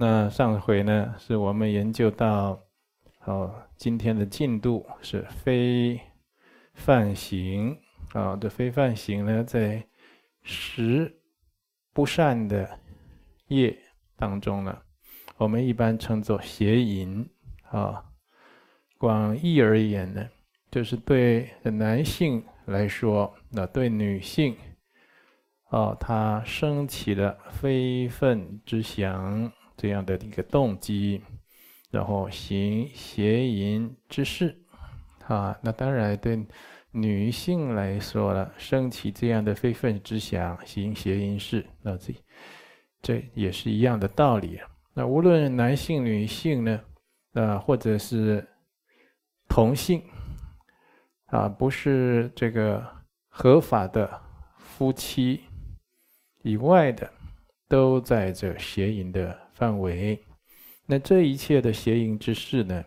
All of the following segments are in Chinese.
那上回呢，是我们研究到，哦，今天的进度是非犯行啊，这非犯行呢，在十不善的业当中呢，我们一般称作邪淫啊。广义而言呢，就是对男性来说，那对女性，哦，他生起了非分之想这样的一个动机，然后行邪淫之事，啊，那当然对女性来说了，生起这样的非分之想，行邪淫事，那这这也是一样的道理。那无论男性、女性呢，啊，或者是。同性啊，不是这个合法的夫妻以外的，都在这邪淫的范围。那这一切的邪淫之事呢，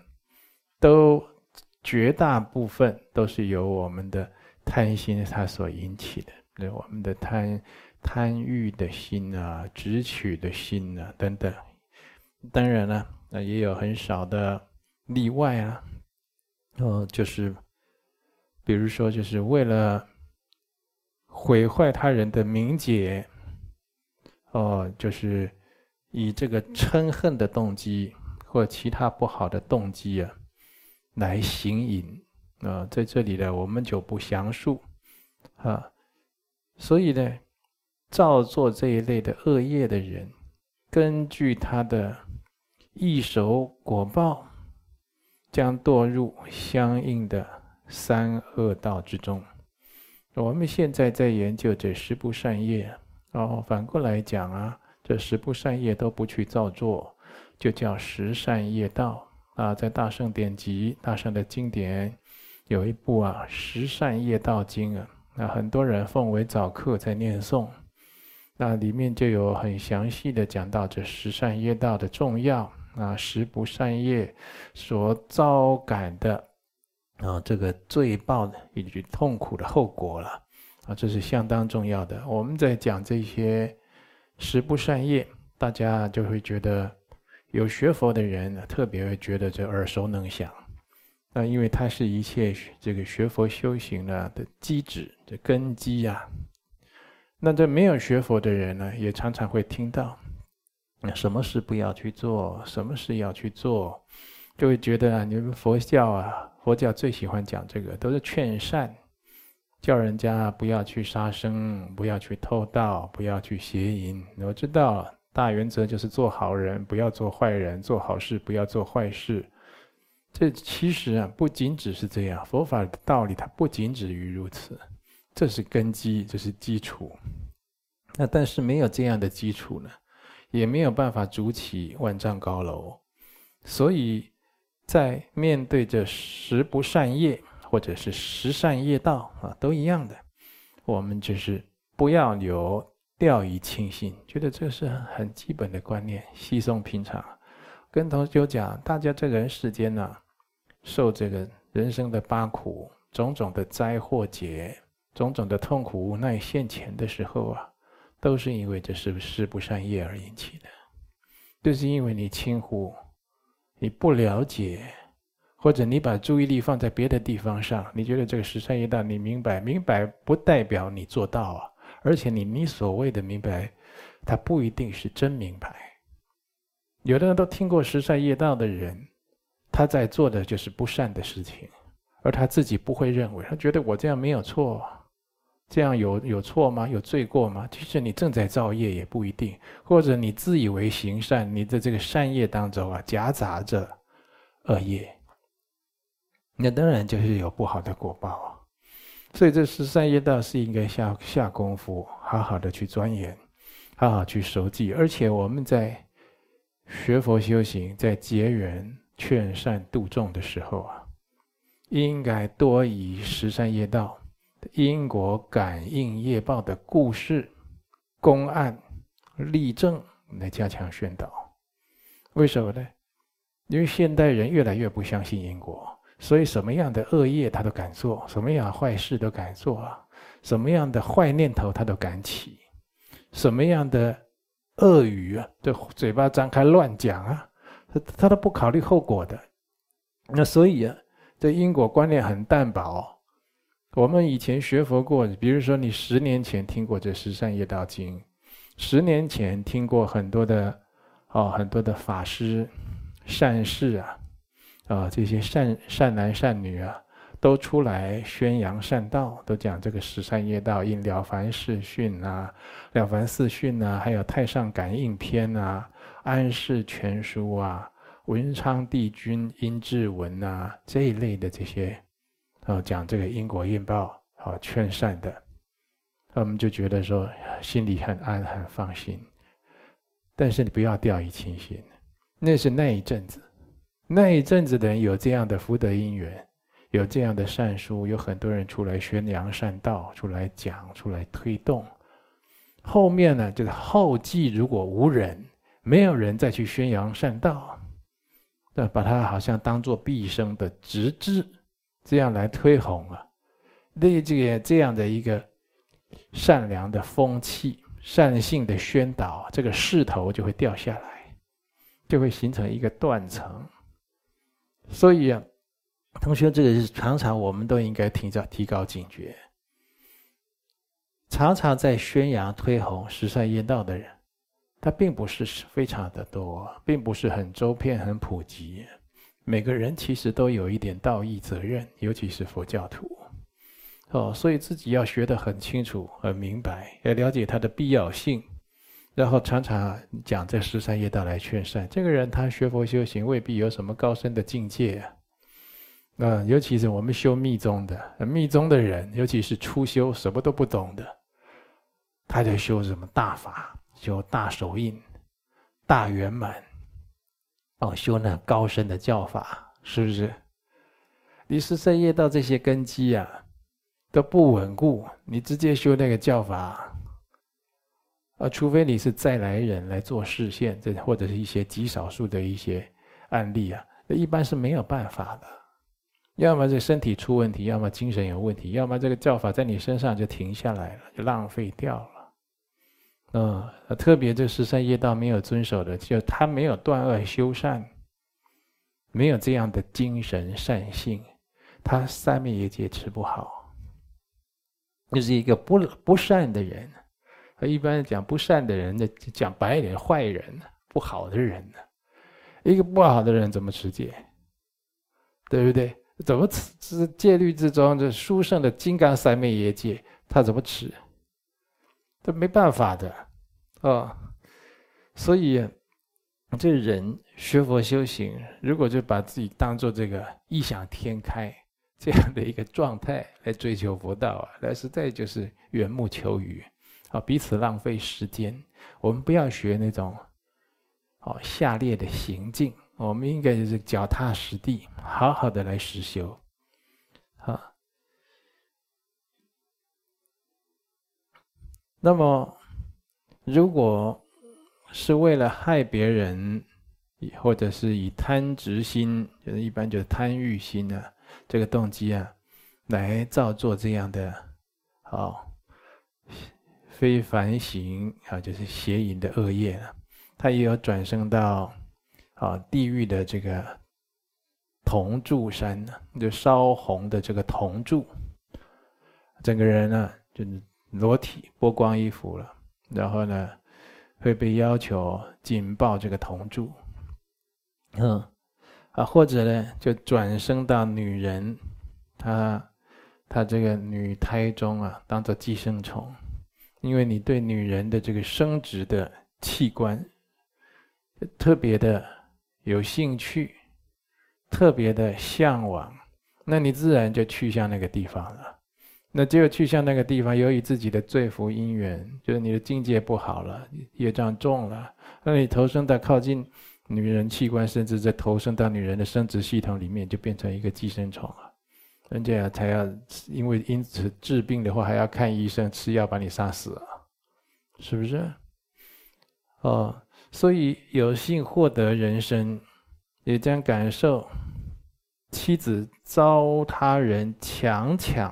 都绝大部分都是由我们的贪心它所引起的。那我们的贪贪欲的心啊，执取的心啊等等。当然了，那也有很少的例外啊。哦，就是，比如说，就是为了毁坏他人的名节，哦，就是以这个嗔恨的动机或其他不好的动机啊，来行淫啊，在这里呢，我们就不详述啊。所以呢，造作这一类的恶业的人，根据他的一手果报。将堕入相应的三恶道之中。我们现在在研究这十不善业，哦，反过来讲啊，这十不善业都不去造作，就叫十善业道啊。在大圣典籍、大圣的经典，有一部啊《十善业道经》啊，那很多人奉为早课在念诵，那里面就有很详细的讲到这十善业道的重要。啊，十不善业所遭感的啊，这个罪报的以及痛苦的后果了啊，这是相当重要的。我们在讲这些十不善业，大家就会觉得有学佛的人特别会觉得这耳熟能详。那因为它是一切这个学佛修行的的基质、的根基呀。那这没有学佛的人呢，也常常会听到。什么事不要去做，什么事要去做，就会觉得啊，你们佛教啊，佛教最喜欢讲这个，都是劝善，叫人家不要去杀生，不要去偷盗，不要去邪淫。我知道大原则就是做好人，不要做坏人，做好事，不要做坏事。这其实啊，不仅只是这样，佛法的道理它不仅止于如此，这是根基，这是基础。那但是没有这样的基础呢？也没有办法筑起万丈高楼，所以，在面对着十不善业或者是十善业道啊，都一样的，我们就是不要有掉以轻心，觉得这是很基本的观念，稀松平常。跟同学讲，大家这人世间呢、受这个人生的八苦，种种的灾祸劫，种种的痛苦无奈现前的时候啊。都是因为这是十不善业而引起的，就是因为你轻忽，你不了解，或者你把注意力放在别的地方上，你觉得这个十善业道你明白，明白不代表你做到啊，而且你你所谓的明白，它不一定是真明白。有的人都听过十善业道的人，他在做的就是不善的事情，而他自己不会认为，他觉得我这样没有错。这样有有错吗？有罪过吗？其实你正在造业也不一定，或者你自以为行善，你的这个善业当中啊夹杂着恶业，那当然就是有不好的果报啊。所以这十三业道是应该下下功夫，好好的去钻研，好好去熟记。而且我们在学佛修行，在结缘劝善度众的时候啊，应该多以十三业道。因果感应业报的故事、公案、例证来加强宣导。为什么呢？因为现代人越来越不相信因果，所以什么样的恶业他都敢做，什么样坏事都敢做啊，什么样的坏念头他都敢起，什么样的恶语啊，这嘴巴张开乱讲啊，他他都不考虑后果的。那所以啊，这因果观念很淡薄。我们以前学佛过，比如说你十年前听过这《十善业道经》，十年前听过很多的哦，很多的法师、善士啊，啊，这些善善男善女啊。都出来宣扬善道，都讲这个十善业道，印《了凡四训》啊，《了凡四训》啊，还有《太上感应篇》啊，《安世全书》啊，《文昌帝君阴志文》啊这一类的这些，啊，讲这个因果应报啊，劝善的，我们就觉得说心里很安很放心。但是你不要掉以轻心，那是那一阵子，那一阵子的人有这样的福德因缘。有这样的善书，有很多人出来宣扬善道，出来讲，出来推动。后面呢，就是后继如果无人，没有人再去宣扬善道，那把它好像当做毕生的职志，这样来推弘啊，那这个这样的一个善良的风气、善性的宣导，这个势头就会掉下来，就会形成一个断层。所以啊。同学，这个是常常我们都应该提早提高警觉。常常在宣扬推弘十善业道的人，他并不是非常的多，并不是很周遍、很普及。每个人其实都有一点道义责任，尤其是佛教徒。哦，所以自己要学得很清楚、很明白，要了解它的必要性，然后常常讲这十三业道来劝善。这个人他学佛修行未必有什么高深的境界啊。啊，尤其是我们修密宗的，密宗的人，尤其是初修什么都不懂的，他在修什么大法，修大手印、大圆满，哦，修那高深的教法，是不是？你十三业道这些根基啊，都不稳固，你直接修那个教法，啊，除非你是再来人来做示现，这或者是一些极少数的一些案例啊，那一般是没有办法的。要么这身体出问题，要么精神有问题，要么这个教法在你身上就停下来了，就浪费掉了。嗯，特别这十三业道没有遵守的，就他没有断恶修善，没有这样的精神善性，他三昧也劫持不好，就是一个不不善的人。一般讲不善的人，那讲白一点，坏人，不好的人呢？一个不好的人怎么持戒？对不对？怎么持戒律之中这殊胜的金刚三昧耶戒，他怎么持？这没办法的，哦。所以，这人学佛修行，如果就把自己当做这个异想天开这样的一个状态来追求佛道啊，那实在就是缘木求鱼，啊，彼此浪费时间。我们不要学那种，哦，下列的行径。我们应该就是脚踏实地，好好的来实修，啊。那么，如果是为了害别人，或者是以贪执心，就是一般就是贪欲心啊，这个动机啊，来造作这样的，好非凡行啊，就是邪淫的恶业啊，他也有转生到。啊，地狱的这个铜柱山呢，就烧红的这个铜柱，整个人呢就裸体剥光衣服了，然后呢会被要求紧抱这个铜柱，嗯，啊或者呢就转生到女人，她她这个女胎中啊，当做寄生虫，因为你对女人的这个生殖的器官特别的。有兴趣，特别的向往，那你自然就去向那个地方了。那只有去向那个地方，由于自己的罪福因缘，就是你的境界不好了，业障重了，那你投生到靠近女人器官，甚至在投生到女人的生殖系统里面，就变成一个寄生虫了。人家才要因为因此治病的话，还要看医生吃药把你杀死啊，是不是？哦。所以有幸获得人生，也将感受妻子遭他人强抢。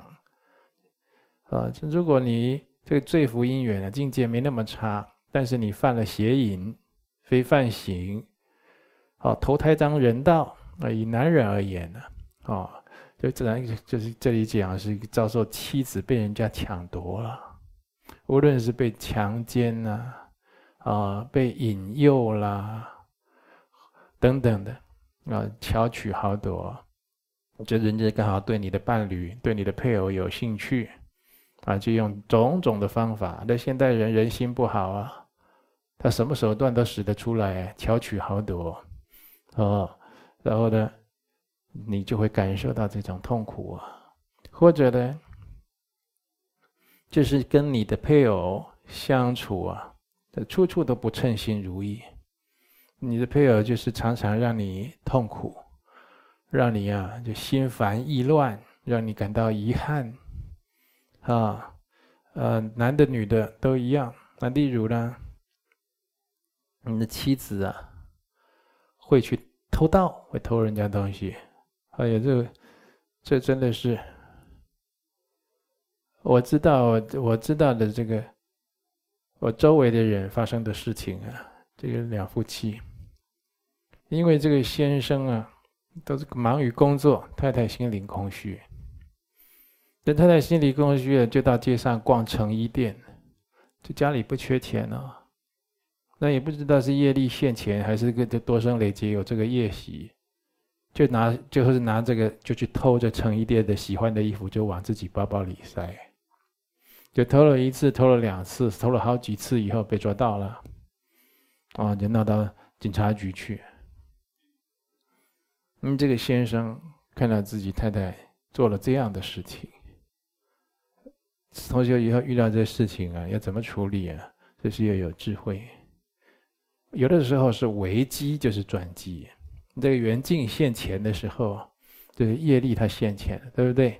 啊，如果你这个罪福因缘啊，境界没那么差，但是你犯了邪淫，非犯行，哦，投胎当人道啊，以男人而言呢，哦，就自然就是这里讲是遭受妻子被人家抢夺了，无论是被强奸呐，啊，被引诱啦，等等的，啊，巧取豪夺，就人家刚好对你的伴侣、对你的配偶有兴趣。啊，就用种种的方法。那现代人人心不好啊，他什么手段都使得出来，巧取豪夺，哦，然后呢，你就会感受到这种痛苦啊。或者呢，就是跟你的配偶相处啊，这处处都不称心如意。你的配偶就是常常让你痛苦，让你啊就心烦意乱，让你感到遗憾。啊，呃，男的女的都一样。那例如呢，你的妻子啊，会去偷盗，会偷人家东西。哎呀，这，这真的是，我知道，我知道的这个，我周围的人发生的事情啊，这个两夫妻，因为这个先生啊，都是忙于工作，太太心灵空虚。等太太心里空虚了，就到街上逛成衣店。就家里不缺钱哦，那也不知道是业力现前，还是个多生累劫有这个业习，就拿就是拿这个就去偷这成衣店的喜欢的衣服，就往自己包包里塞。就偷了一次，偷了两次，偷了好几次以后被抓到了，啊，就闹到警察局去。嗯，这个先生看到自己太太做了这样的事情。同学以后遇到这事情啊，要怎么处理啊？这是要有智慧。有的时候是危机，就是转机。这个缘尽现前的时候，这个业力它现前，对不对？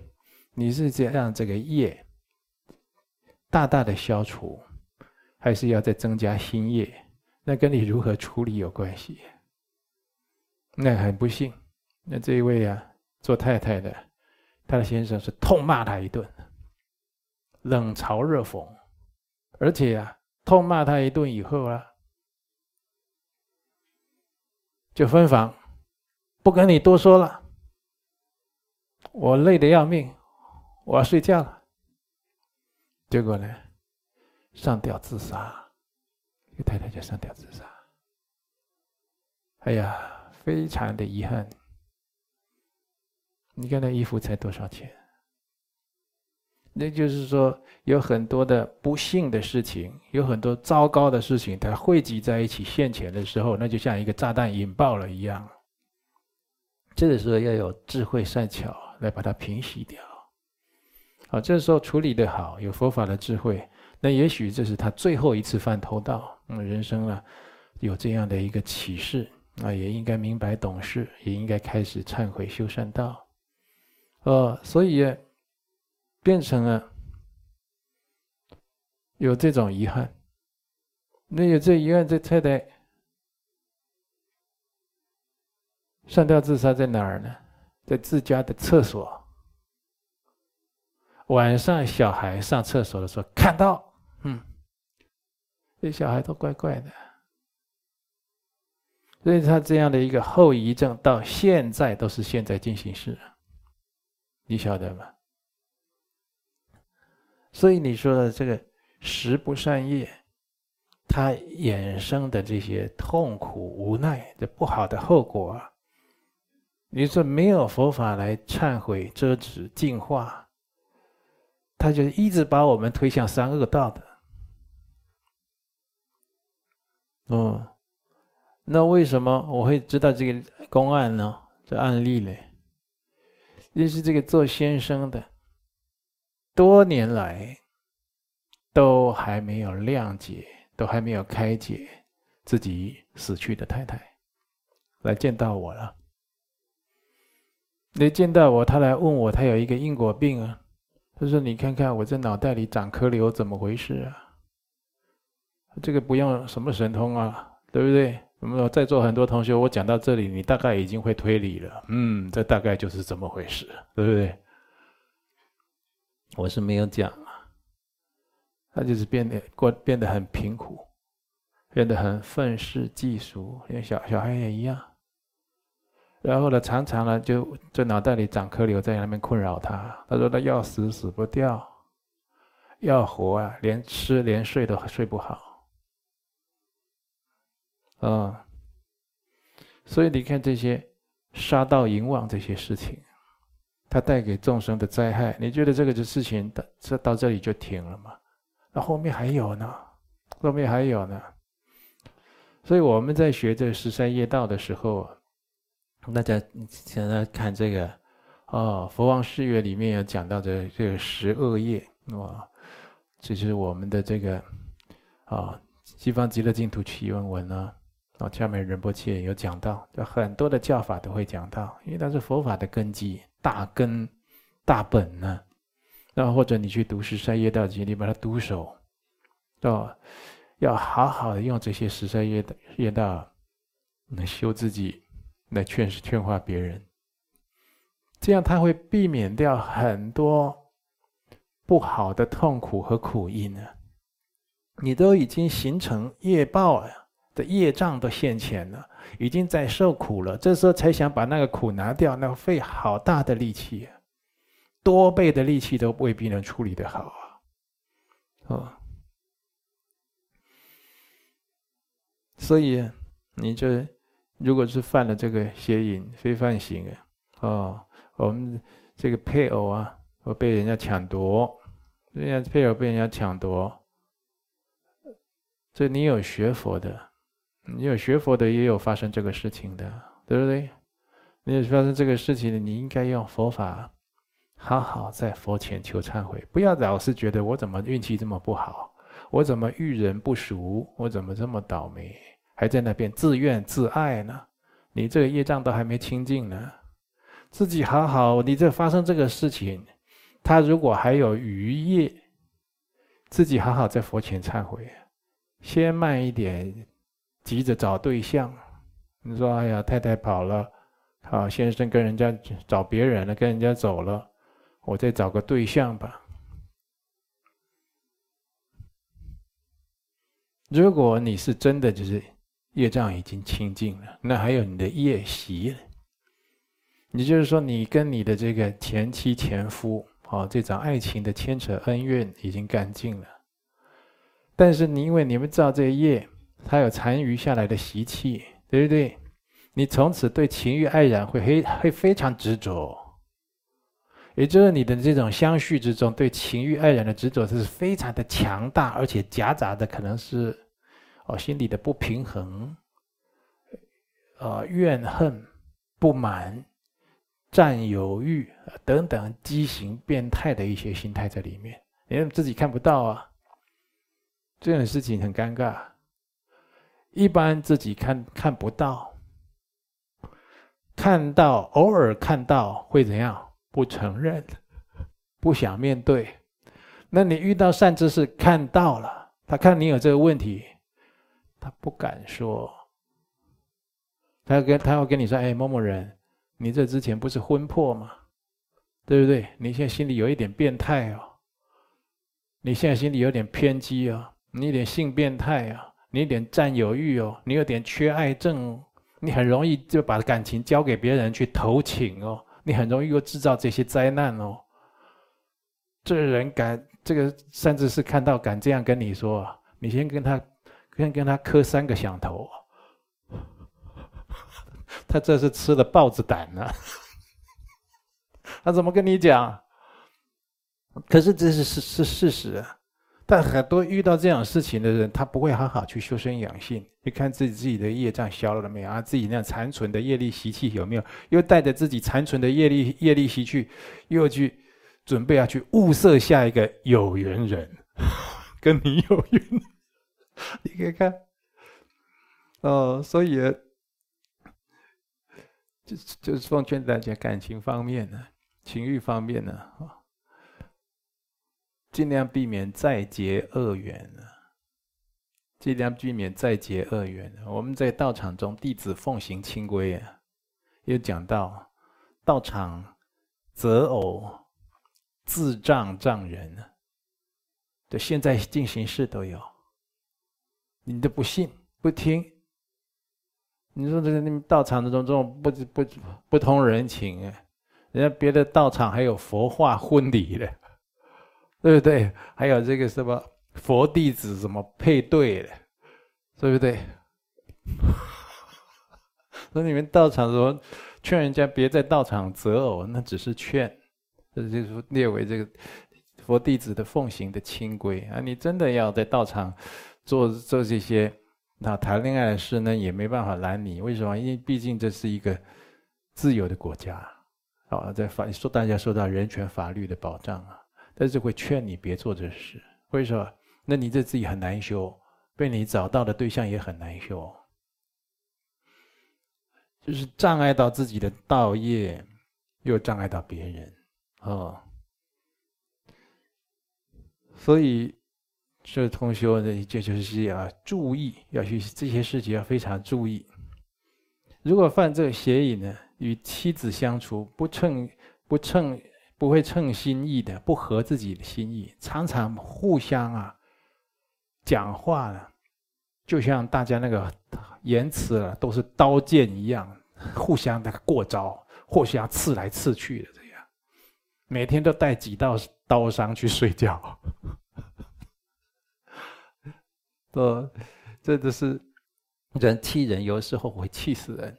你是这样这个业大大的消除，还是要再增加新业？那跟你如何处理有关系。那很不幸，那这一位啊，做太太的，他的先生是痛骂他一顿。冷嘲热讽，而且啊，痛骂他一顿以后啊，就分房，不跟你多说了。我累得要命，我要睡觉了。结果呢，上吊自杀，这个太太就上吊自杀。哎呀，非常的遗憾。你看那衣服才多少钱？那就是说，有很多的不幸的事情，有很多糟糕的事情，它汇集在一起现前的时候，那就像一个炸弹引爆了一样。这个时候要有智慧善巧来把它平息掉。好，这时候处理得好，有佛法的智慧，那也许这是他最后一次犯偷盗。嗯，人生啊，有这样的一个启示啊，也应该明白懂事，也应该开始忏悔修善道。呃，所以。变成了有这种遗憾，那有这遗憾，这太太上吊自杀在哪儿呢？在自家的厕所。晚上小孩上厕所的时候看到，嗯，这小孩都怪怪的，所以他这样的一个后遗症到现在都是现在进行式，你晓得吗？所以你说的这个食不善业，它衍生的这些痛苦、无奈的不好的后果啊，你说没有佛法来忏悔、遮止、净化，他就一直把我们推向三恶道的。哦，那为什么我会知道这个公案呢？这案例呢？就是这个做先生的。多年来，都还没有谅解，都还没有开解自己死去的太太，来见到我了。来见到我，他来问我，他有一个因果病啊。他说：“你看看我这脑袋里长颗瘤，怎么回事啊？这个不用什么神通啊，对不对？我们在座很多同学，我讲到这里，你大概已经会推理了。嗯，这大概就是怎么回事，对不对？”我是没有讲啊，他就是变得过变得很贫苦，变得很愤世嫉俗，连小小孩也一样。然后呢，常常呢就这脑袋里长颗瘤在那边困扰他。他说他要死死不掉，要活啊，连吃连睡都睡不好。啊，所以你看这些杀盗淫妄这些事情，它带给众生的灾害，你觉得这个事情到这到这里就停了吗？那后面还有呢，后面还有呢。所以我们在学这十三业道的时候。大家现在看这个，哦，《佛王誓约》里面有讲到的这个十恶业，哇，这是我们的这个，啊、《西方极乐净土奇缘文》呢，啊，下面仁波切有讲到，就很多的教法都会讲到，因为它是佛法的根基、大根、大本呢。然后或者你去读十三业道经，你把它读熟，哦，要好好的用这些十三业业道，能修自己。来劝劝化别人，这样他会避免掉很多不好的痛苦和苦因呢。你都已经形成业报了的业障都现前了，已经在受苦了。这时候才想把那个苦拿掉，那费好大的力气，多倍的力气都未必能处理得好啊！哦，所以你就。如果是犯了这个邪淫非犯行啊，哦，我们这个配偶啊，或被人家抢夺，人家配偶被人家抢夺，这你有学佛的，你有学佛的也有发生这个事情的，对不对？你有发生这个事情的，你应该用佛法，好好在佛前求忏悔，不要老是觉得我怎么运气这么不好，我怎么遇人不淑，我怎么这么倒霉。还在那边自怨自艾呢，你这个业障都还没清净呢，自己好好，你这发生这个事情，他如果还有余业，自己好好在佛前忏悔，先慢一点，急着找对象。你说，哎呀，太太跑了，好，先生跟人家找别人了，跟人家走了，我再找个对象吧。如果你是真的就是。业障已经清净了，那还有你的业习，也就是说，你跟你的这个前妻、前夫，啊，这场爱情的牵扯恩怨已经干净了。但是你因为你们知道这个业，它有残余下来的习气，对不对？你从此对情欲爱染会非会非常执着，也就是你的这种相续之中，对情欲爱染的执着是非常的强大，而且夹杂的可能是。哦，心里的不平衡，呃，怨恨、不满、占有欲等等畸形、变态的一些心态在里面，你自己看不到啊。这种事情很尴尬，一般自己看看不到，看到偶尔看到会怎样？不承认，不想面对。那你遇到善知识看到了，他看你有这个问题。他不敢说，他要跟他要跟你说：“哎，某某人，你这之前不是婚破吗？对不对？你现在心里有一点变态哦，你现在心里有点偏激哦，你有点性变态啊，你有点占有欲哦，你有点缺爱症哦，你很容易就把感情交给别人去投情哦，你很容易又制造这些灾难哦。这人敢这个，甚至是看到敢这样跟你说，你先跟他。”跟跟他磕三个响头，他这是吃了豹子胆呢。他怎么跟你讲？可是这是是是事实啊。但很多遇到这样事情的人，他不会好好去修身养性，你看自己自己的业障消了没有啊？自己那残存的业力习气有没有？又带着自己残存的业力业力习气，又去准备要去物色下一个有缘人，跟你有缘。你可以看，哦，所以就就是奉劝大家，感情方面呢，情欲方面呢，啊，尽量避免再结恶缘呢，尽量避免再结恶缘。我们在道场中，弟子奉行清规啊，又讲到道场择偶自障障人，对，现在进行式都有。你都不信，不听。你说这个你们道场这种这种不不不通人情啊，人家别的道场还有佛化婚礼的，对不对？还有这个什么佛弟子什么配对的，对不对？那你们道场说劝人家别在道场择偶，那只是劝，这就是列为这个佛弟子的奉行的清规啊。你真的要在道场做做这些。那谈恋爱的事呢，也没办法拦你。为什么？因为毕竟这是一个自由的国家，啊，在法说大家受到人权法律的保障啊，但是会劝你别做这事。为什么？那你这自己很难修，被你找到的对象也很难修，就是障碍到自己的道业，又障碍到别人，哦，所以。这同学的这就是要注意，要去这些事情要非常注意。如果犯这个邪淫呢，与妻子相处不称不称不会称心意的，不合自己的心意，常常互相啊讲话呢，就像大家那个言辞啊都是刀剑一样，互相的过招，互相刺来刺去的这样，每天都带几道刀伤去睡觉。哦，这都是人气人，有的时候会气死人。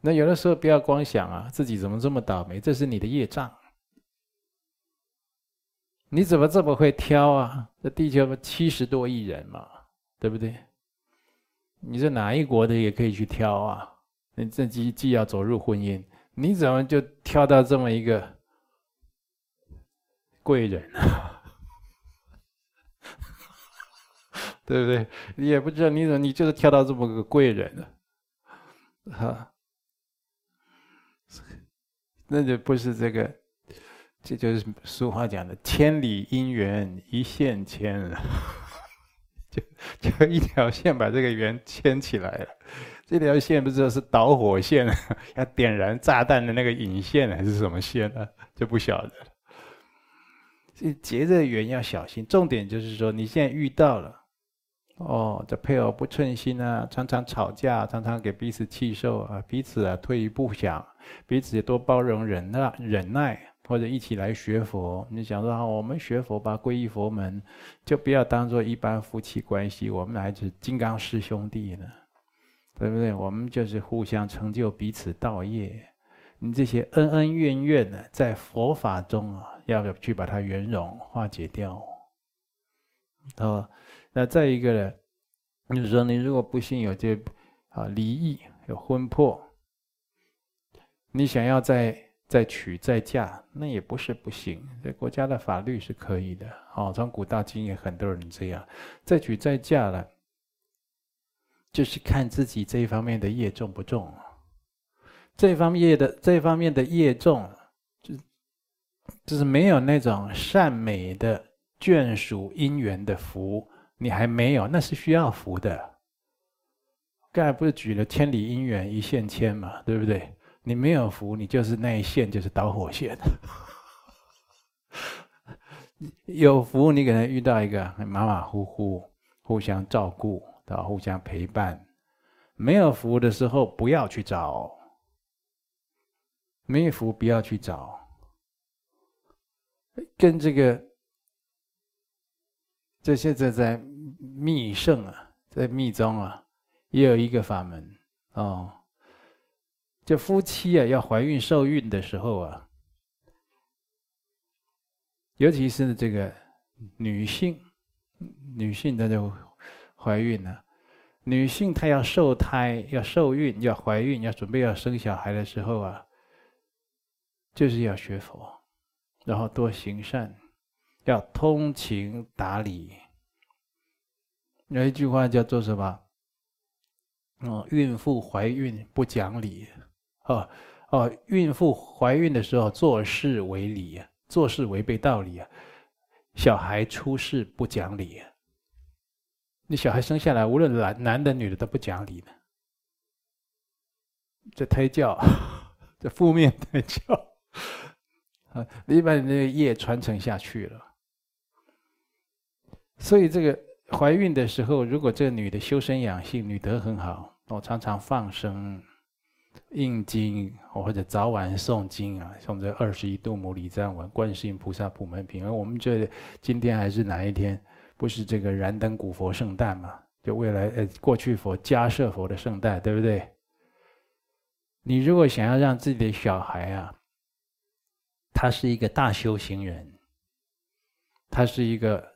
那有的时候不要光想啊，自己怎么这么倒霉，这是你的业障。你怎么这么会挑啊？这地球七十多亿人嘛，对不对？你是哪一国的也可以去挑啊。你这既既要走入婚姻，你怎么就挑到这么一个贵人？对不对？你也不知道你怎么，你就是挑到这么个贵人了，哈，那就不是这个，这就是俗话讲的“千里姻缘一线牵”，就就一条线把这个缘牵起来了。这条线不知道是导火线，要点燃炸弹的那个引线还是什么线呢？就不晓得。所以结这个缘要小心，重点就是说你现在遇到了。哦，这配偶不称心啊，常常吵架，常常给彼此气受啊，彼此啊退一步想，彼此也多包容忍耐忍耐，或者一起来学佛。你想说，我们学佛吧，皈依佛门，就不要当做一般夫妻关系，我们还是金刚师兄弟呢，对不对？我们就是互相成就彼此道业。你这些恩恩怨怨呢，在佛法中啊，要去把它圆融化解掉？哦。那再一个呢，就是说，你如果不幸有这啊离异、有婚破，你想要再再娶再嫁，那也不是不行。这国家的法律是可以的。哦，从古到今也很多人这样再娶再嫁了，就是看自己这一方面的业重不重。这方面的这方面的业重，就就是没有那种善美的眷属姻缘的福。你还没有，那是需要福的。刚才不是举了千里姻缘一线牵嘛，对不对？你没有福，你就是那一线就是导火线。有福，你可能遇到一个马马虎虎、互相照顾、到互相陪伴。没有福的时候，不要去找。没有福，不要去找。跟这个。这现在在密圣啊，在密宗啊，也有一个法门哦。这夫妻啊，要怀孕受孕的时候啊，尤其是这个女性，女性她就怀孕了，女性她要受胎、要受孕、要怀孕、要准备要生小孩的时候啊，就是要学佛，然后多行善。要通情达理，有一句话叫做什么？哦，孕妇怀孕不讲理，哦哦，孕妇怀孕的时候做事违理，做事违背道理啊，小孩出世不讲理，你小孩生下来无论男男的女的都不讲理的，这胎教，这负面胎教，啊，你把你那个业传承下去了。所以这个怀孕的时候，如果这个女的修身养性，女德很好，我常常放生、印经，或者早晚诵经啊，诵这二十一度母礼赞文、观世音菩萨普门品。而我们这今天还是哪一天？不是这个燃灯古佛圣诞嘛？就未来呃过去佛迦叶佛的圣诞，对不对？你如果想要让自己的小孩啊，他是一个大修行人，他是一个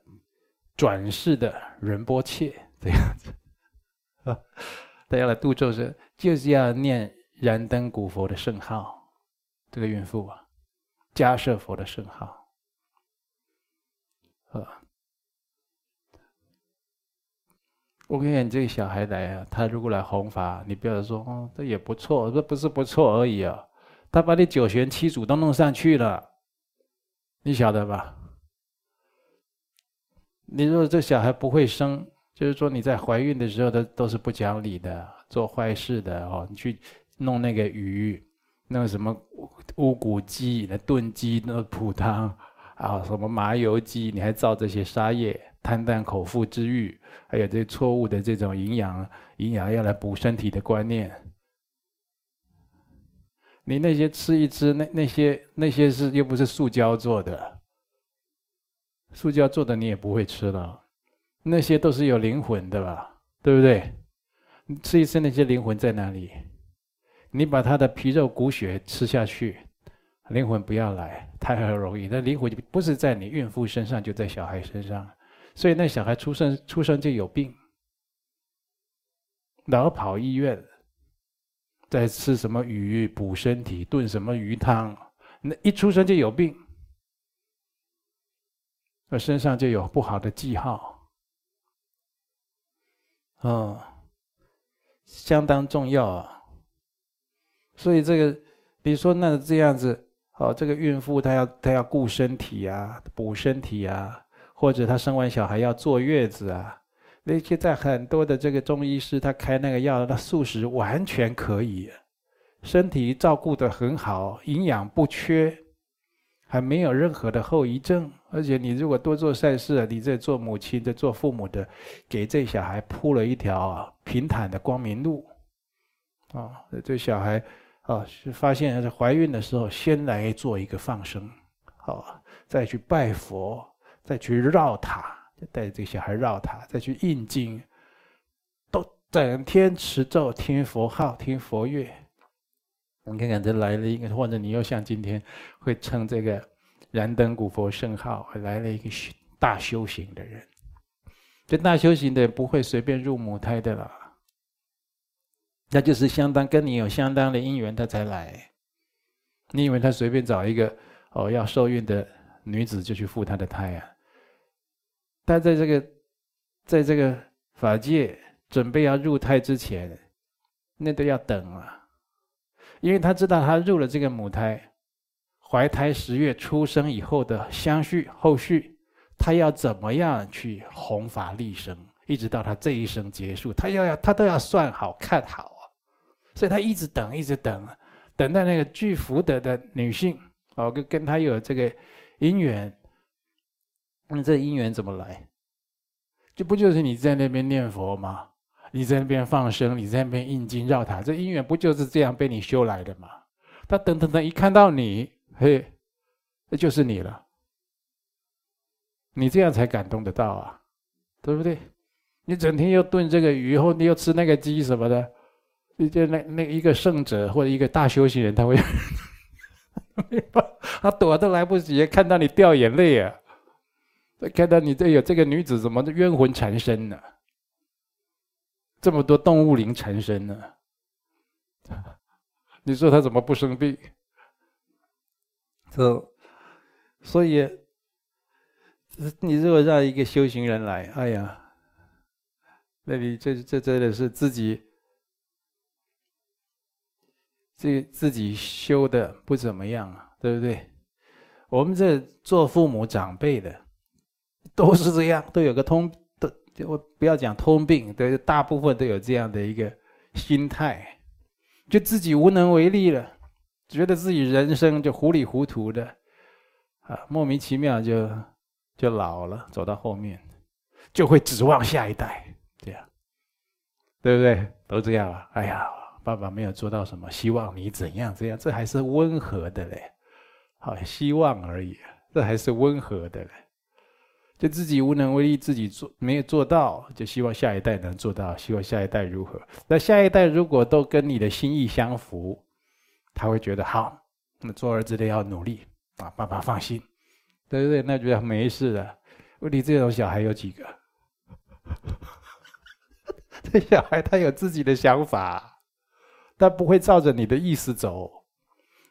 转世的仁波切这样子啊，他要来度咒是，就是要念燃灯古佛的圣号，这个孕妇啊，迦叶佛的圣号啊。我跟你讲，你这个小孩来啊，他如果来弘法，你不要说哦，这也不错，这不是不错而已啊，他把你九玄七祖都弄上去了，你晓得吧？你如果这小孩不会生，就是说你在怀孕的时候，他都是不讲理的，做坏事的哦，你去弄那个鱼，弄什么乌骨鸡、那炖鸡、那补汤啊，什么麻油鸡，你还造这些杀业。贪淡口腹之欲，还有这错误的这种营养、营养要来补身体的观念，你那些吃一吃，那那些那些是又不是塑胶做的，塑胶做的你也不会吃了，那些都是有灵魂的吧？对不对？你吃一吃那些灵魂在哪里？你把他的皮肉骨血吃下去，灵魂不要来，太容易。那灵魂就不是在你孕妇身上，就在小孩身上。所以那小孩出生出生就有病，老跑医院，在吃什么鱼补身体，炖什么鱼汤，那一出生就有病，那身上就有不好的记号，哦，相当重要啊。所以这个，比如说那这样子，哦，这个孕妇她要她要顾身体啊，补身体啊。或者她生完小孩要坐月子啊，那些在很多的这个中医师他开那个药，那素食完全可以，身体照顾得很好，营养不缺，还没有任何的后遗症。而且你如果多做善事，你这做母亲的、做父母的，给这小孩铺了一条平坦的光明路，啊，这小孩啊是发现是怀孕的时候，先来做一个放生，好，再去拜佛。再去绕塔，带着这个小孩绕塔，再去印经，都整天持咒、听佛号、听佛乐。你看看，这来了一个，或者你又像今天会称这个燃灯古佛圣号，来了一个大修行的人。这大修行的人不会随便入母胎的啦，那就是相当跟你有相当的因缘，他才来。你以为他随便找一个哦要受孕的女子就去赴他的胎啊？他在这个，在这个法界准备要入胎之前，那都要等啊，因为他知道他入了这个母胎，怀胎十月出生以后的相续后续，他要怎么样去弘法利生，一直到他这一生结束，他要要他都要算好看好啊，所以他一直等一直等，等待那个具福德的女性哦，跟跟他有这个姻缘。那这姻缘怎么来？就不就是你在那边念佛吗？你在那边放生，你在那边印经绕塔，这姻缘不就是这样被你修来的吗？他等等等，一看到你，嘿，那就是你了。你这样才感动得到啊，对不对？你整天又炖这个鱼，或你又吃那个鸡什么的，你就那那一个圣者或者一个大修行人，他会，他躲都来不及，看到你掉眼泪啊。看到你这有这个女子怎么冤魂缠身呢？这么多动物灵缠身呢？你说他怎么不生病？这，所以，你如果让一个修行人来，哎呀，那你这这真的是自己，这自己修的不怎么样啊，对不对？我们这做父母长辈的。都是这样，都有个通，都我不要讲通病，对，大部分都有这样的一个心态，就自己无能为力了，觉得自己人生就糊里糊涂的，啊，莫名其妙就就老了，走到后面，就会指望下一代，这样，对不对？都这样啊！哎呀，爸爸没有做到什么，希望你怎样怎样，这还是温和的嘞。好，希望而已，这还是温和的嘞。就自己无能为力，自己做没有做到，就希望下一代能做到，希望下一代如何？那下一代如果都跟你的心意相符，他会觉得好，那做儿子的要努力啊，爸爸放心，对不对？那觉得没事的。问题这种小孩有几个？这小孩他有自己的想法，他不会照着你的意思走。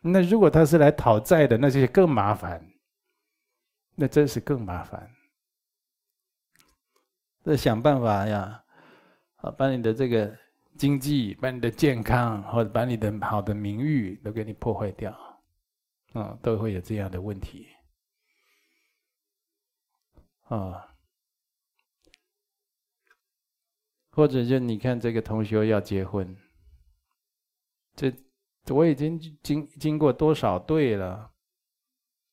那如果他是来讨债的，那就更麻烦。那真是更麻烦。那想办法呀，啊，把你的这个经济、把你的健康，或者把你的好的名誉都给你破坏掉，啊，都会有这样的问题，啊，或者就你看这个同学要结婚，这我已经经经过多少对了，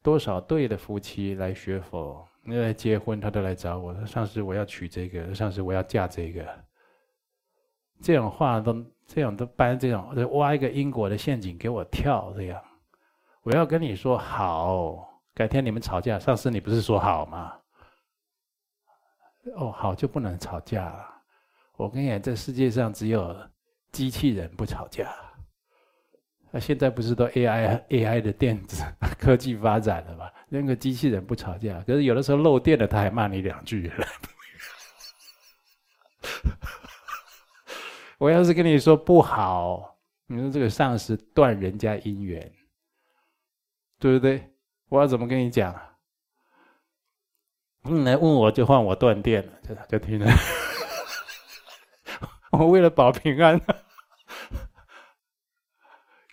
多少对的夫妻来学佛。你来结婚，他都来找我：“上师，我要娶这个；上师，我要嫁这个。”这种话都这样都搬这种，挖一个因果的陷阱给我跳。这样，我要跟你说好，改天你们吵架，上次你不是说好吗？哦，好就不能吵架了。我跟你讲，这世界上只有机器人不吵架。那现在不是都 AI AI 的电子科技发展了吗？那个机器人不吵架，可是有的时候漏电了，他还骂你两句。我要是跟你说不好，你说这个上师断人家姻缘，对不对？我要怎么跟你讲？你来问我就换我断电了，就就听了。我为了保平安。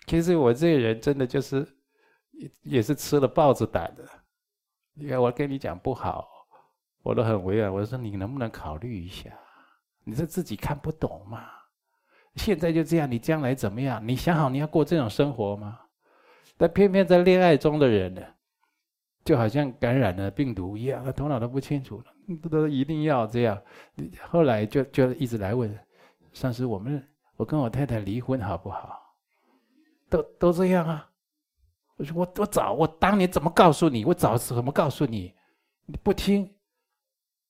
其实我这个人真的就是，也也是吃了豹子胆的。你看我跟你讲不好，我都很委婉。我说你能不能考虑一下？你是自己看不懂吗？现在就这样，你将来怎么样？你想好你要过这种生活吗？但偏偏在恋爱中的人呢，就好像感染了病毒一样，头脑都不清楚了，都一定要这样。后来就就一直来问上师，我们我跟我太太离婚好不好？都都这样啊！我说我我早我当年怎么告诉你？我早怎么告诉你？你不听，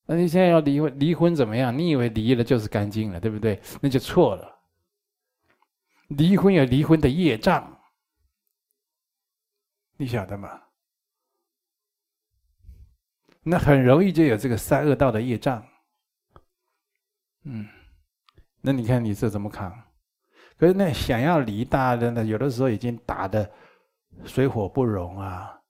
那你现在要离婚？离婚怎么样？你以为离了就是干净了，对不对？那就错了。离婚有离婚的业障，你晓得吗？那很容易就有这个三恶道的业障。嗯，那你看你这怎么扛？可是那想要离大的呢，有的时候已经打得水火不容啊，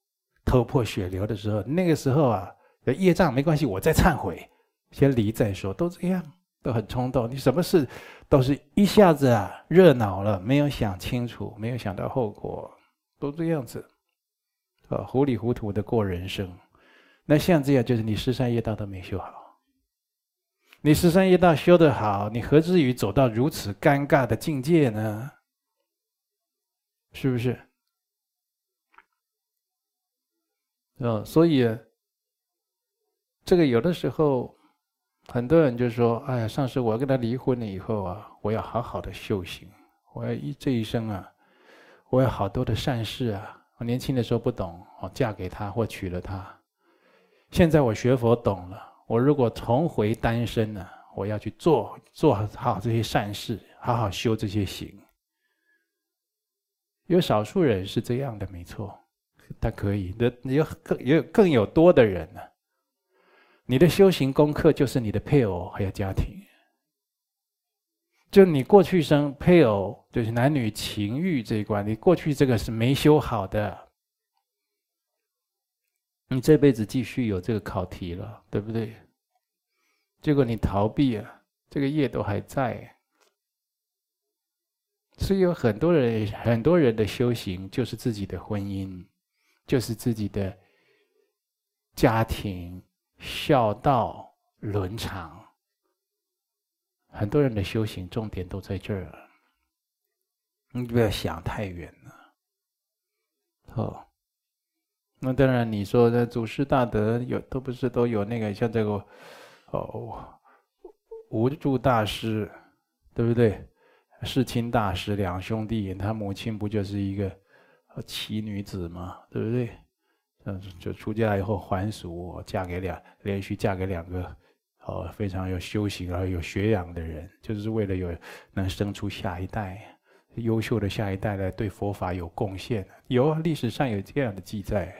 头破血流的时候，那个时候啊，业障没关系，我再忏悔，先离再说，都这样，都很冲动。你什么事都是一下子啊，热闹了，没有想清楚，没有想到后果，都这样子，啊，糊里糊涂的过人生。那像这样，就是你十三业道都没修好。你十三业道修得好，你何至于走到如此尴尬的境界呢？是不是？嗯，所以这个有的时候，很多人就说：“哎呀，上师，我要跟他离婚了以后啊，我要好好的修行，我要一这一生啊，我有好多的善事啊。我年轻的时候不懂，我嫁给他或娶了他，现在我学佛懂了。”我如果重回单身呢？我要去做做好这些善事，好好修这些行。有少数人是这样的，没错，他可以。那有更也有更有多的人呢？你的修行功课就是你的配偶还有家庭，就你过去生配偶就是男女情欲这一关，你过去这个是没修好的。你这辈子继续有这个考题了，对不对？结果你逃避啊，这个业都还在。所以有很多人，很多人的修行就是自己的婚姻，就是自己的家庭、孝道、伦常。很多人的修行重点都在这儿，你不要想太远了。好。那当然，你说的祖师大德有都不是都有那个像这个，哦，无着大师，对不对？世亲大师两兄弟，他母亲不就是一个奇女子吗？对不对？嗯，就出家以后还俗，嫁给两连续嫁给两个哦非常有修行而有学养的人，就是为了有能生出下一代优秀的下一代来对佛法有贡献。有历史上有这样的记载。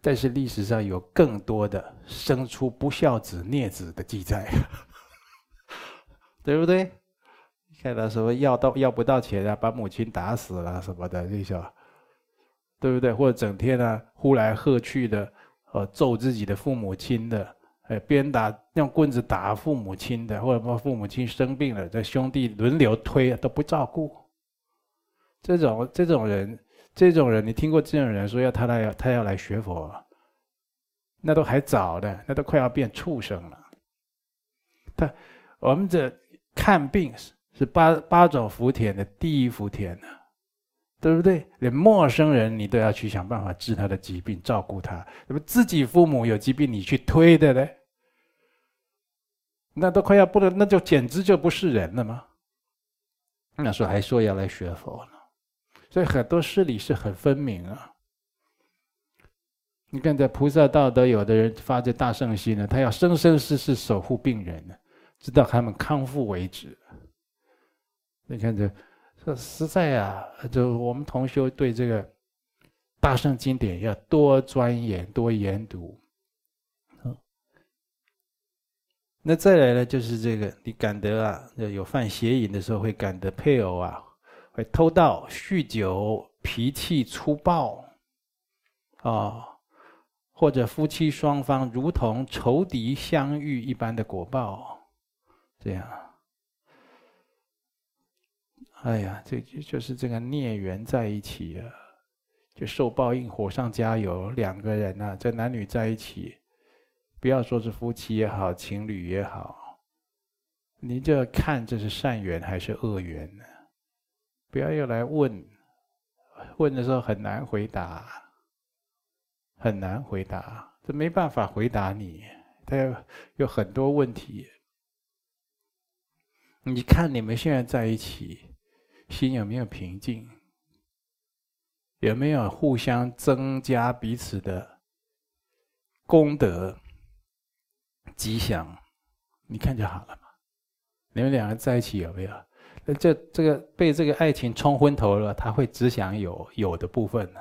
但是历史上有更多的生出不孝子孽子的记载，对不对？看到什么要到要不到钱啊，把母亲打死了什么的，那些，对不对？或者整天呢、呼来喝去的，呃，揍自己的父母亲的，哎，鞭打用棍子打父母亲的，或者把父母亲生病了，这兄弟轮流推都不照顾，这种这种人。这种人，你听过这种人说要他来他要来学佛，那都还早的，那都快要变畜生了。他我们这看病是八八种福田的第一福田呢，对不对？连陌生人你都要去想办法治他的疾病，照顾他。那么自己父母有疾病，你去推的嘞，那都快要不能，那就简直就不是人了吗？那时候还说要来学佛呢。所以很多事理是很分明啊。你看，在菩萨道德，有的人发着大圣心呢，他要生生世世守护病人呢，直到他们康复为止。你看这，这实在啊，就我们同修对这个大圣经典要多钻研、多研读。那再来呢，就是这个，你感得啊，有犯邪淫的时候，会感得配偶啊。会偷盗、酗酒、脾气粗暴，啊、或者夫妻双方如同仇敌相遇一般的果报，这样。哎呀，这就就是这个孽缘在一起啊，就受报应，火上加油。两个人啊，这男女在一起，不要说是夫妻也好，情侣也好，你就要看这是善缘还是恶缘呢？不要又来问，问的时候很难回答，很难回答，这没办法回答你，他有有很多问题。你看你们现在在一起，心有没有平静？有没有互相增加彼此的功德、吉祥？你看就好了嘛。你们两个在一起有没有？那这这个被这个爱情冲昏头了，他会只想有有的部分呢，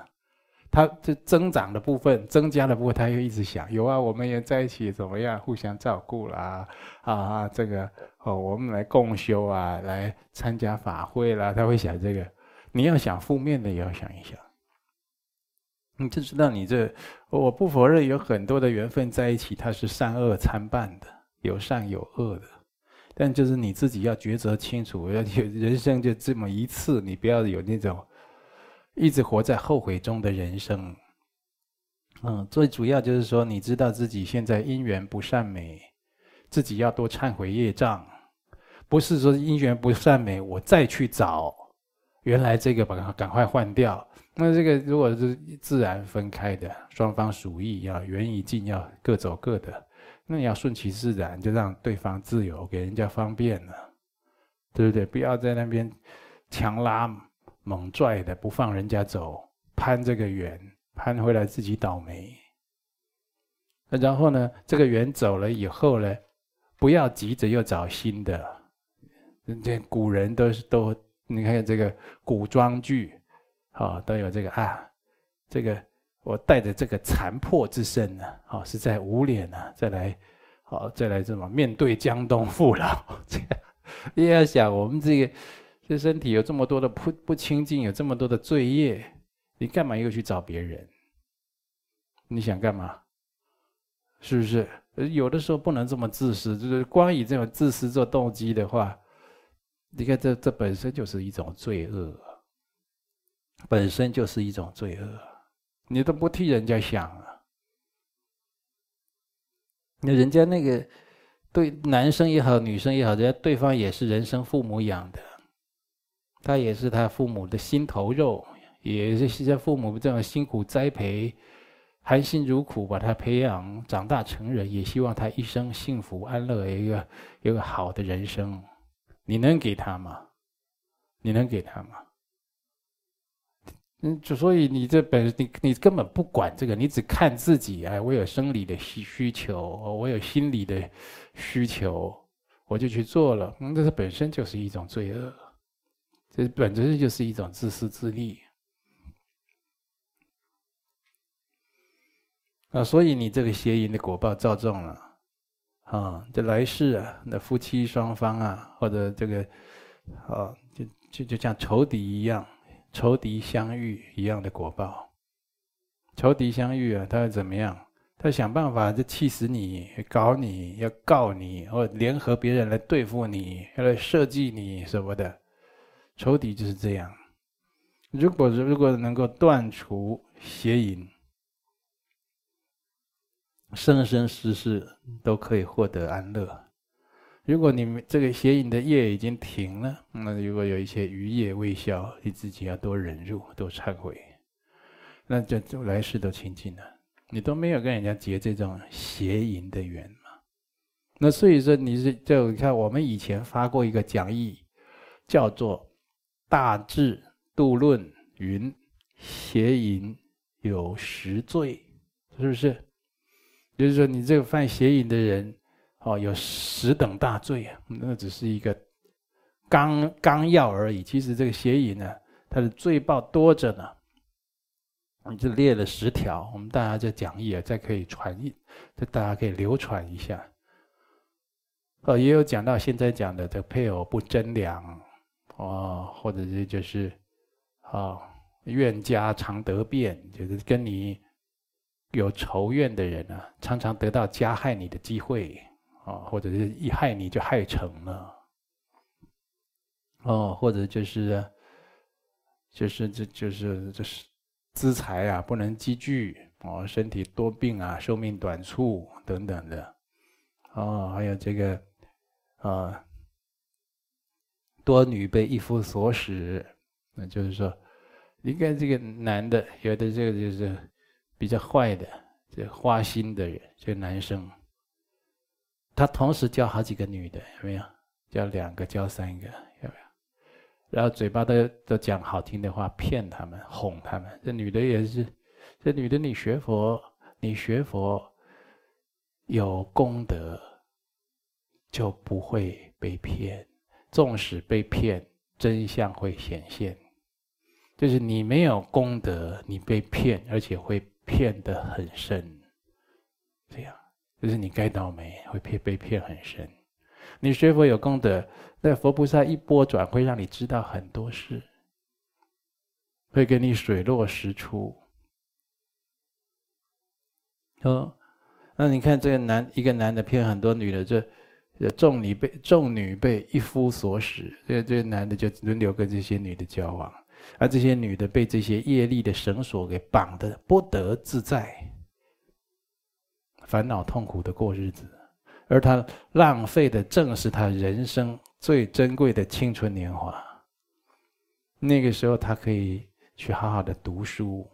他这增长的部分、增加的部分，他又一直想有啊，我们也在一起怎么样，互相照顾啦，啊，这个哦，我们来共修啊，来参加法会啦，他会想这个。你要想负面的，也要想一想。你就知道你这，我不否认有很多的缘分在一起，它是善恶参半的，有善有恶的。但就是你自己要抉择清楚，要人生就这么一次，你不要有那种一直活在后悔中的人生。嗯，最主要就是说，你知道自己现在因缘不善美，自己要多忏悔业障，不是说因缘不善美，我再去找原来这个把它赶快换掉。那这个如果是自然分开的，双方属意要缘已尽，要各走各的。那你要顺其自然，就让对方自由，给人家方便了，对不对？不要在那边强拉嘛猛拽的，不放人家走，攀这个缘，攀回来自己倒霉。那然后呢，这个缘走了以后呢，不要急着又找新的。这古人都是都，你看这个古装剧，啊，都有这个啊，这个。我带着这个残破之身呢，好是在无脸呢，再来，好再来这么面对江东父老，这样你要想我们这个这身体有这么多的不不清净，有这么多的罪业，你干嘛又去找别人？你想干嘛？是不是？有的时候不能这么自私，就是光以这种自私做动机的话，你看这这本身就是一种罪恶，本身就是一种罪恶。你都不替人家想啊？那人家那个对男生也好，女生也好，人家对方也是人生父母养的，他也是他父母的心头肉，也是现在父母这样辛苦栽培，含辛茹苦把他培养长大成人，也希望他一生幸福安乐，一个一个好的人生。你能给他吗？你能给他吗？嗯，就所以你这本你你根本不管这个，你只看自己。哎，我有生理的需需求，我有心理的需求，我就去做了。嗯，这是本身就是一种罪恶，这本质就是一种自私自利。啊，所以你这个邪淫的果报造重了，啊，这来世啊，那夫妻双方啊，或者这个，啊，就就就像仇敌一样，仇敌相遇一样的果报。仇敌相遇啊，他会怎么样？他想办法就气死你，搞你，要告你，或联合别人来对付你，要来设计你什么的。仇敌就是这样。如果如果能够断除邪淫，生生世世都可以获得安乐。如果你们这个邪淫的业已经停了，那如果有一些余业未消，你自己要多忍辱，多忏悔，那就就来世都清净了。你都没有跟人家结这种邪淫的缘嘛？那所以说你是就你看我们以前发过一个讲义，叫做《大智度论》云：邪淫有十罪，是不是？就是说，你这个犯邪淫的人，哦，有十等大罪啊！那只是一个纲纲要而已。其实这个邪淫呢，它的罪报多着呢。你就列了十条，我们大家在讲义啊，再可以传一，这大家可以流传一下。哦，也有讲到现在讲的这配偶不贞良，哦，或者是就是，啊，怨家常得变，就是跟你。有仇怨的人啊，常常得到加害你的机会啊，或者是一害你就害成了，哦，或者就是，就是这就是这是资财啊不能积聚哦，身体多病啊，寿命短促等等的，哦，还有这个啊，多女被一夫所使，那就是说，你看这个男的有的这个就是。比较坏的，这花心的人，这男生，他同时交好几个女的，有没有？交两个，交三个，有没有？然后嘴巴都都讲好听的话，骗他们，哄他们。这女的也是，这女的你学佛，你学佛有功德，就不会被骗。纵使被骗，真相会显现。就是你没有功德，你被骗，而且会。骗得很深，这样就是你该倒霉，会骗被骗很深。你学佛有功德，那佛菩萨一波转，会让你知道很多事，会给你水落石出。哦，那你看这个男，一个男的骗很多女的，这众女被众女被一夫所使，这这男的就轮流跟这些女的交往。而这些女的被这些业力的绳索给绑得不得自在，烦恼痛苦的过日子，而她浪费的正是她人生最珍贵的青春年华。那个时候，她可以去好好的读书，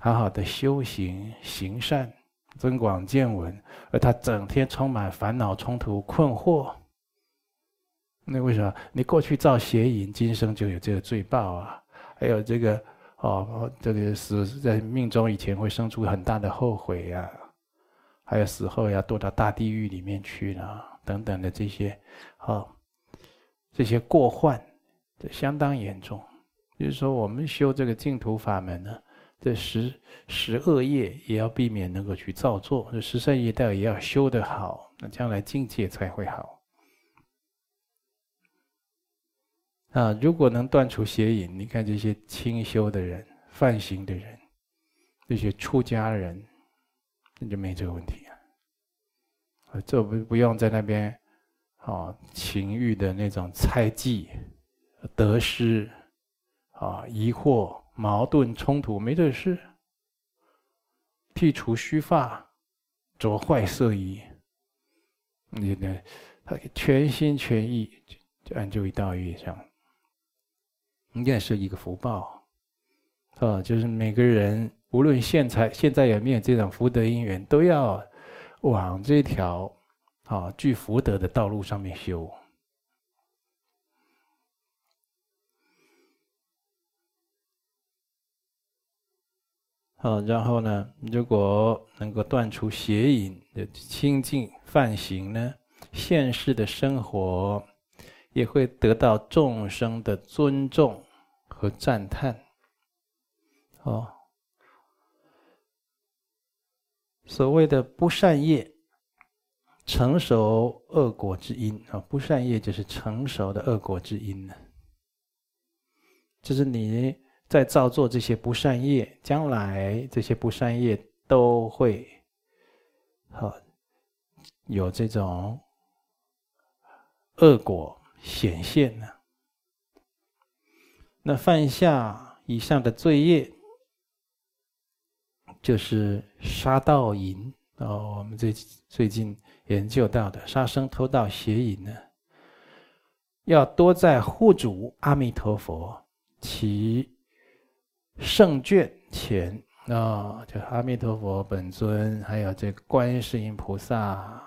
好好的修行行善，增广见闻，而他整天充满烦恼、冲突、困惑。那为什么？你过去造邪淫，今生就有这个罪报啊！还有这个哦，这个死在命中以前会生出很大的后悔呀，还有死后要堕到大地狱里面去了等等的这些，哦，这些过患，这相当严重。就是说，我们修这个净土法门呢，这十十恶业也要避免能够去造作，这十善业道也要修得好，那将来境界才会好。啊，如果能断除邪淫，你看这些清修的人、梵行的人，这些出家人，那就没这个问题啊。这不不用在那边，啊，情欲的那种猜忌、得失，啊，疑惑、矛盾、冲突，没这事。剃除须发，着坏色衣，你呢，他全心全意就按这一道义上应该是一个福报，啊，就是每个人无论现在现在有没有这种福德因缘，都要往这条啊具福德的道路上面修。啊，然后呢，如果能够断除邪淫的清净梵行呢，现世的生活也会得到众生的尊重和赞叹。哦，所谓的不善业，成熟恶果之因啊，不善业就是成熟的恶果之因呢，就是你。在造作这些不善业，将来这些不善业都会，好有这种恶果显现呢。那犯下以上的罪业，就是杀盗淫哦。我们最最近研究到的杀生、偷盗、邪淫呢，要多在护主阿弥陀佛其。圣眷前啊，就阿弥陀佛本尊，还有这观世音菩萨、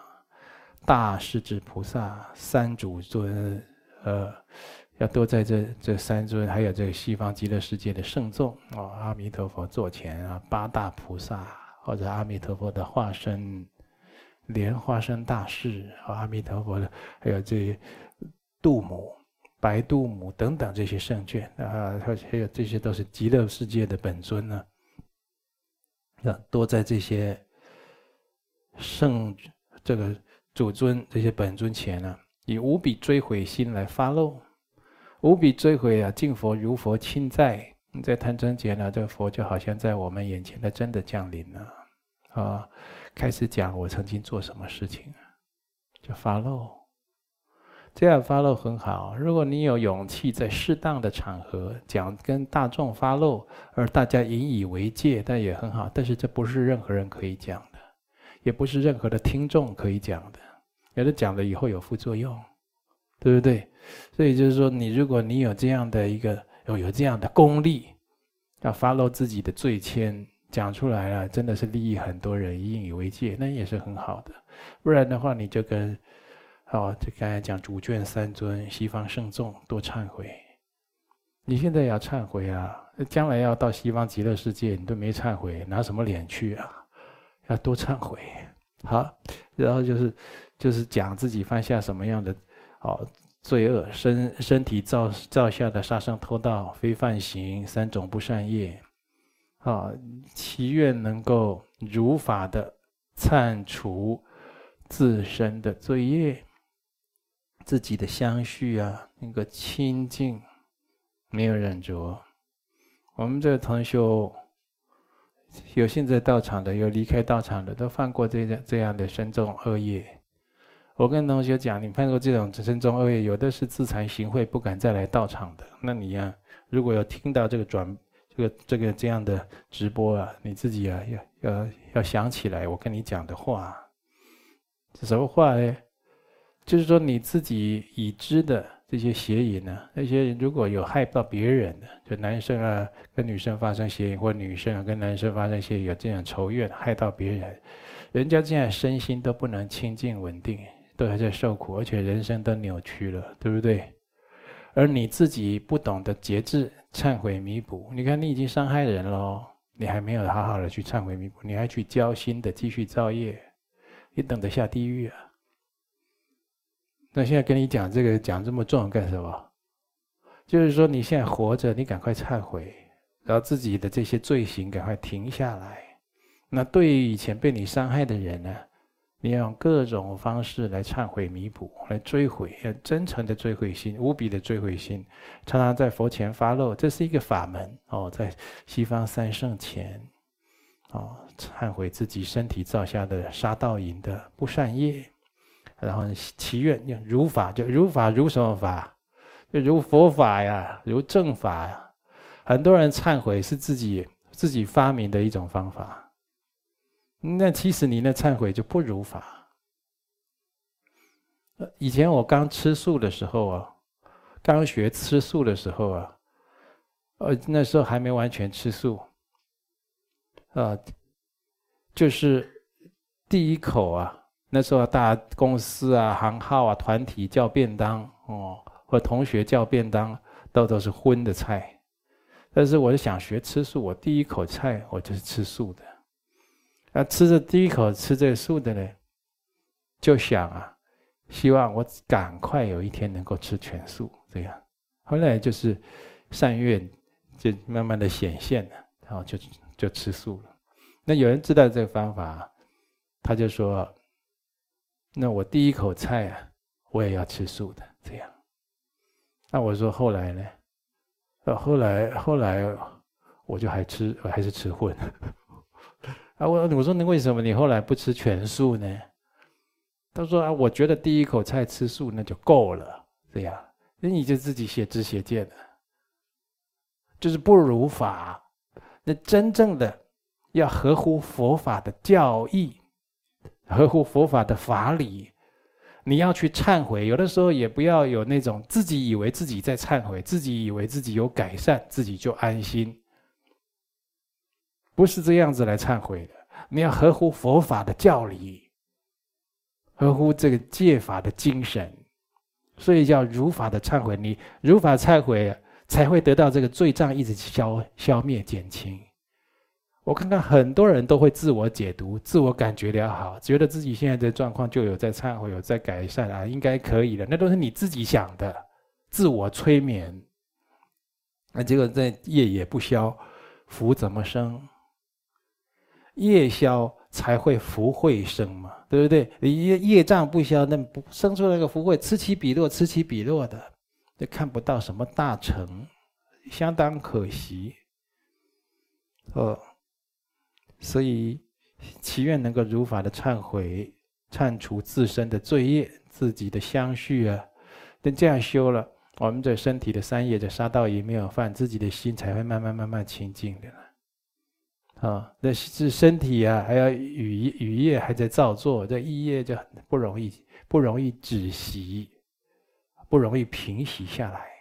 大势至菩萨三主尊，呃，要多在这这三尊，还有这个西方极乐世界的圣众哦，阿弥陀佛座前啊，八大菩萨或者阿弥陀佛的化身，莲花生大士和阿弥陀佛的，还有这度母。白度母等等这些圣眷啊，还有这些都是极乐世界的本尊呢。要多在这些圣这个主尊这些本尊前呢，以无比追悔心来发露，无比追悔啊！敬佛如佛亲在，在贪嗔劫呢，这个佛就好像在我们眼前的真的降临了啊！开始讲我曾经做什么事情，就发露。这样发露很好。如果你有勇气在适当的场合讲，跟大众发露，而大家引以为戒，但也很好。但是这不是任何人可以讲的，也不是任何的听众可以讲的。有的讲了以后有副作用，对不对？所以就是说，你如果你有这样的一个有有这样的功力，要发露自己的罪愆，讲出来了，真的是利益很多人，引以为戒，那也是很好的。不然的话，你就跟。好，这刚才讲主眷三尊、西方圣众多忏悔。你现在要忏悔啊，将来要到西方极乐世界，你都没忏悔，拿什么脸去啊？要多忏悔。好，然后就是就是讲自己犯下什么样的哦罪恶，身身体造造下的杀生、偷盗、非犯行三种不善业。啊，祈愿能够如法的忏除自身的罪业。自己的相续啊，那个清净，没有染着。我们这个同修，有现在道场的，有离开道场的，都犯过这样这样的深重恶业。我跟同学讲，你犯过这种深重恶业，有的是自惭形秽，不敢再来道场的。那你呀、如果有听到这个转这个这个这样的直播啊，你自己啊要要要想起来，我跟你讲的话，是什么话呢？就是说你自己已知的这些邪淫呢，那些如果有害到别人的，就男生啊跟女生发生邪淫，或女生啊跟男生发生邪淫，有这样仇怨害到别人，人家这样身心都不能清净稳定，都还在受苦，而且人生都扭曲了，对不对？而你自己不懂得节制、忏悔、弥补，你看你已经伤害人了，你还没有好好的去忏悔弥补，你还去交心的继续造业，你等着下地狱啊！那现在跟你讲这个讲这么重干什么？就是说你现在活着，你赶快忏悔，然后自己的这些罪行赶快停下来。那对于以前被你伤害的人呢，你要用各种方式来忏悔弥补，来追悔，要真诚的追悔心，无比的追悔心，常常在佛前发露，这是一个法门哦，在西方三圣前，哦，忏悔自己身体造下的杀盗淫的不善业。然后祈愿如法，就如法如什么法？就如佛法呀，如正法呀。很多人忏悔是自己自己发明的一种方法，那其实你那忏悔就不如法。以前我刚吃素的时候啊，刚学吃素的时候啊，呃，那时候还没完全吃素，啊，就是第一口啊，那时候大公司啊、行号啊、团体叫便当哦，或同学叫便当，都都是荤的菜。但是我想学吃素，我第一口菜我就是吃素的。那吃着第一口吃这个素的呢，就想啊，希望我赶快有一天能够吃全素。这样，后来就是善愿就慢慢的显现了，然后就就吃素了。那有人知道这个方法，他就说：“那我第一口菜啊，我也要吃素的。”这样。那我说后来呢？呃后来，后来，我就还吃，还是吃荤。啊，我我说那为什么你后来不吃全素呢？他说啊，我觉得第一口菜吃素那就够了，这样，那你就自己写知写见了，就是不如法。那真正的要合乎佛法的教义，合乎佛法的法理。你要去忏悔，有的时候也不要有那种自己以为自己在忏悔，自己以为自己有改善，自己就安心，不是这样子来忏悔的。你要合乎佛法的教理，合乎这个戒法的精神，所以叫如法的忏悔。你如法忏悔，才会得到这个罪障一直消消灭减轻。我看看很多人都会自我解读、自我感觉良好，觉得自己现在的状况就有在忏悔、有在改善啊，应该可以的。那都是你自己想的，自我催眠。那结果在业也不消，福怎么生？业消才会福慧生嘛，对不对？业业障不消，那不生出来个福慧，此起彼落，此起彼落的，就看不到什么大成，相当可惜。哦。所以，祈愿能够如法的忏悔，忏除自身的罪业，自己的相续啊。等这样修了，我们这身体的三业的杀盗淫没有犯，自己的心才会慢慢慢慢清净的。啊，那是身体啊，还要语语业还在造作，这一业就很不容易，不容易止息，不容易平息下来。